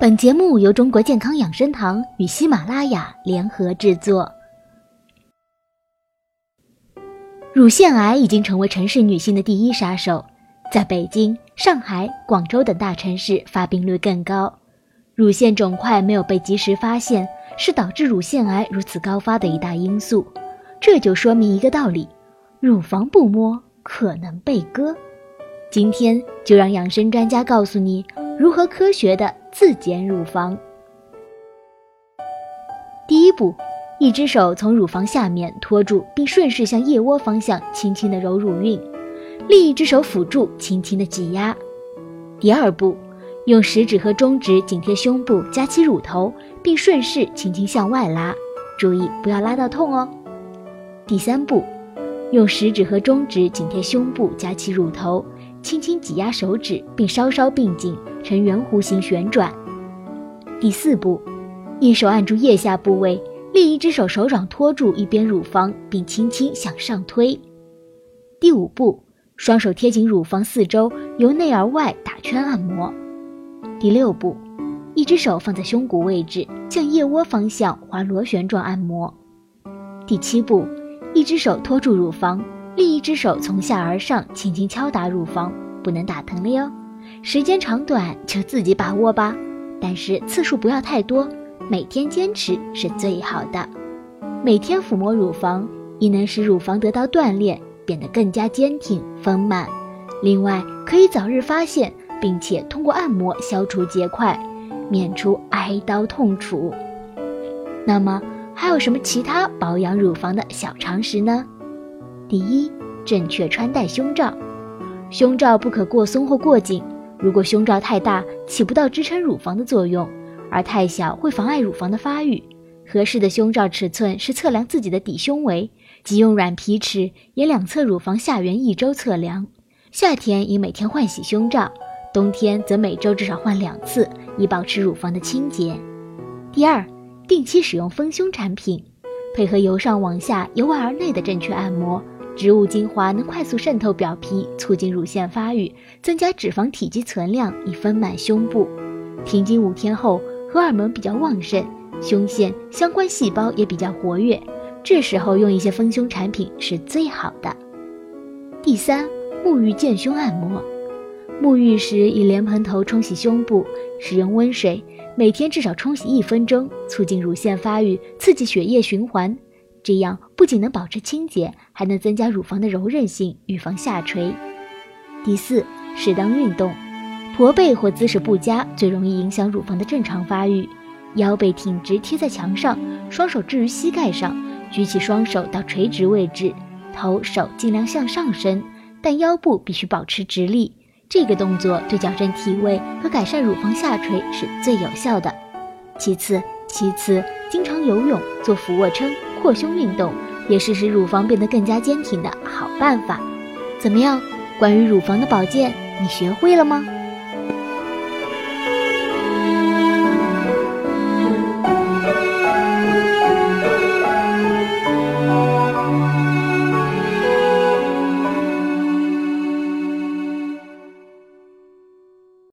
本节目由中国健康养生堂与喜马拉雅联合制作。乳腺癌已经成为城市女性的第一杀手，在北京、上海、广州等大城市发病率更高。乳腺肿块没有被及时发现，是导致乳腺癌如此高发的一大因素。这就说明一个道理：乳房不摸，可能被割。今天就让养生专家告诉你如何科学的自检乳房。第一步，一只手从乳房下面托住，并顺势向腋窝方向轻轻的揉乳晕，另一只手辅助，轻轻的挤压。第二步，用食指和中指紧贴胸部，夹起乳头，并顺势轻轻向外拉，注意不要拉到痛哦。第三步，用食指和中指紧贴胸部，夹起乳头。轻轻挤压手指，并稍稍并紧，呈圆弧形旋转。第四步，一手按住腋下部位，另一只手手掌托住一边乳房，并轻轻向上推。第五步，双手贴紧乳房四周，由内而外打圈按摩。第六步，一只手放在胸骨位置，向腋窝方向滑螺旋状按摩。第七步，一只手托住乳房。另一只手从下而上轻轻敲打乳房，不能打疼了哟。时间长短就自己把握吧，但是次数不要太多，每天坚持是最好的。每天抚摸乳房，亦能使乳房得到锻炼，变得更加坚挺丰满。另外，可以早日发现，并且通过按摩消除结块，免除挨刀痛楚。那么，还有什么其他保养乳房的小常识呢？第一，正确穿戴胸罩，胸罩不可过松或过紧。如果胸罩太大，起不到支撑乳房的作用；而太小，会妨碍乳房的发育。合适的胸罩尺寸是测量自己的底胸围，即用软皮尺沿两侧乳房下缘一周测量。夏天应每天换洗胸罩，冬天则每周至少换两次，以保持乳房的清洁。第二，定期使用丰胸产品，配合由上往下、由外而内的正确按摩。植物精华能快速渗透表皮，促进乳腺发育，增加脂肪体积存量，以丰满胸部。停经五天后，荷尔蒙比较旺盛，胸腺相关细胞也比较活跃，这时候用一些丰胸产品是最好的。第三，沐浴健胸按摩。沐浴时以莲蓬头冲洗胸部，使用温水，每天至少冲洗一分钟，促进乳腺发育，刺激血液循环。这样不仅能保持清洁，还能增加乳房的柔韧性，预防下垂。第四，适当运动，驼背或姿势不佳最容易影响乳房的正常发育。腰背挺直贴在墙上，双手置于膝盖上，举起双手到垂直位置，头手尽量向上伸，但腰部必须保持直立。这个动作对矫正体位和改善乳房下垂是最有效的。其次，其次，经常游泳，做俯卧撑。扩胸运动也是使乳房变得更加坚挺的好办法。怎么样？关于乳房的保健，你学会了吗？